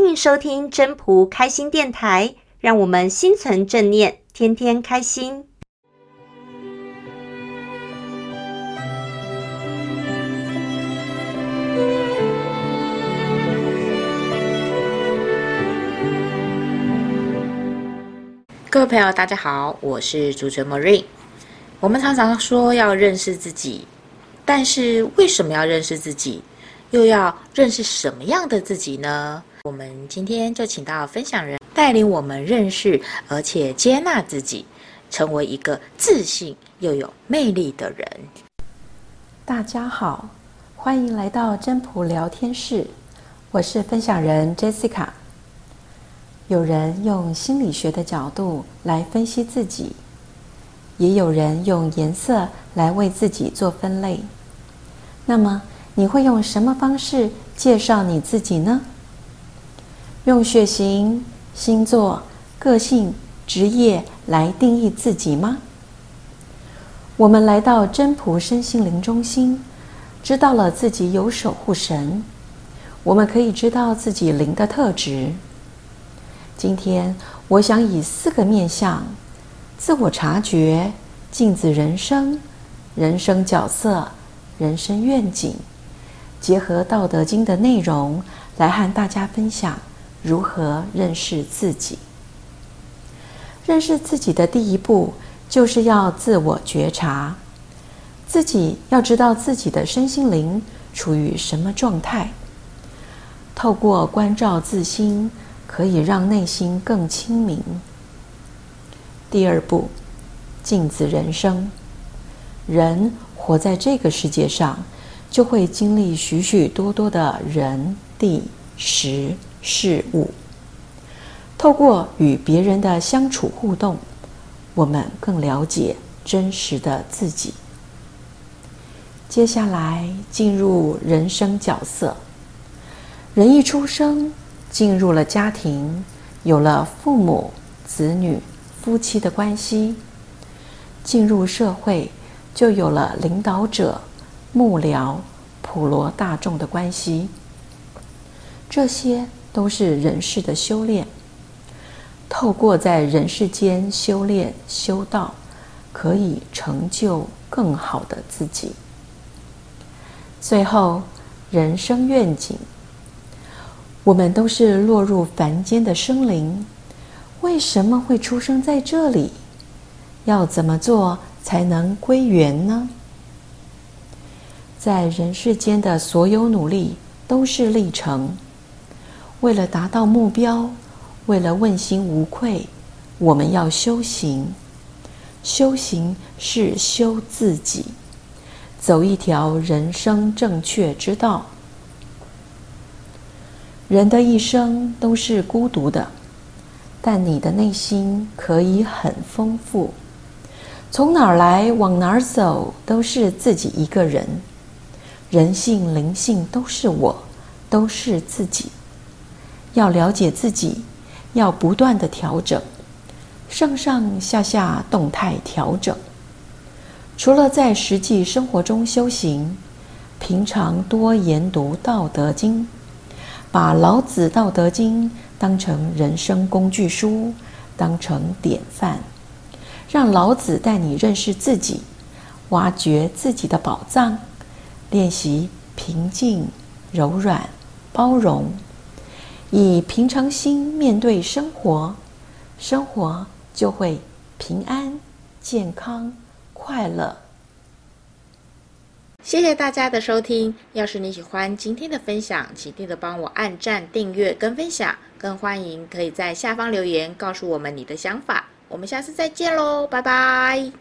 欢迎收听真朴开心电台，让我们心存正念，天天开心。各位朋友，大家好，我是主持人 Marine。我们常常说要认识自己，但是为什么要认识自己？又要认识什么样的自己呢？我们今天就请到分享人带领我们认识，而且接纳自己，成为一个自信又有魅力的人。大家好，欢迎来到真朴聊天室，我是分享人 Jessica。有人用心理学的角度来分析自己，也有人用颜色来为自己做分类。那么，你会用什么方式介绍你自己呢？用血型、星座、个性、职业来定义自己吗？我们来到真普身心灵中心，知道了自己有守护神，我们可以知道自己灵的特质。今天，我想以四个面向：自我察觉、镜子人生、人生角色、人生愿景。结合《道德经》的内容来和大家分享如何认识自己。认识自己的第一步就是要自我觉察，自己要知道自己的身心灵处于什么状态。透过关照自心，可以让内心更清明。第二步，镜子人生，人活在这个世界上。就会经历许许多多的人、地、时、事物。透过与别人的相处互动，我们更了解真实的自己。接下来进入人生角色。人一出生，进入了家庭，有了父母、子女、夫妻的关系；进入社会，就有了领导者。幕僚、普罗大众的关系，这些都是人世的修炼。透过在人世间修炼修道，可以成就更好的自己。最后，人生愿景。我们都是落入凡间的生灵，为什么会出生在这里？要怎么做才能归元呢？在人世间的所有努力都是历程，为了达到目标，为了问心无愧，我们要修行。修行是修自己，走一条人生正确之道。人的一生都是孤独的，但你的内心可以很丰富。从哪儿来，往哪儿走，都是自己一个人。人性、灵性都是我，都是自己。要了解自己，要不断的调整，上上下下动态调整。除了在实际生活中修行，平常多研读《道德经》，把老子《道德经》当成人生工具书，当成典范，让老子带你认识自己，挖掘自己的宝藏。练习平静、柔软、包容，以平常心面对生活，生活就会平安、健康、快乐。谢谢大家的收听。要是你喜欢今天的分享，请记得帮我按赞、订阅跟分享。更欢迎可以在下方留言告诉我们你的想法。我们下次再见喽，拜拜。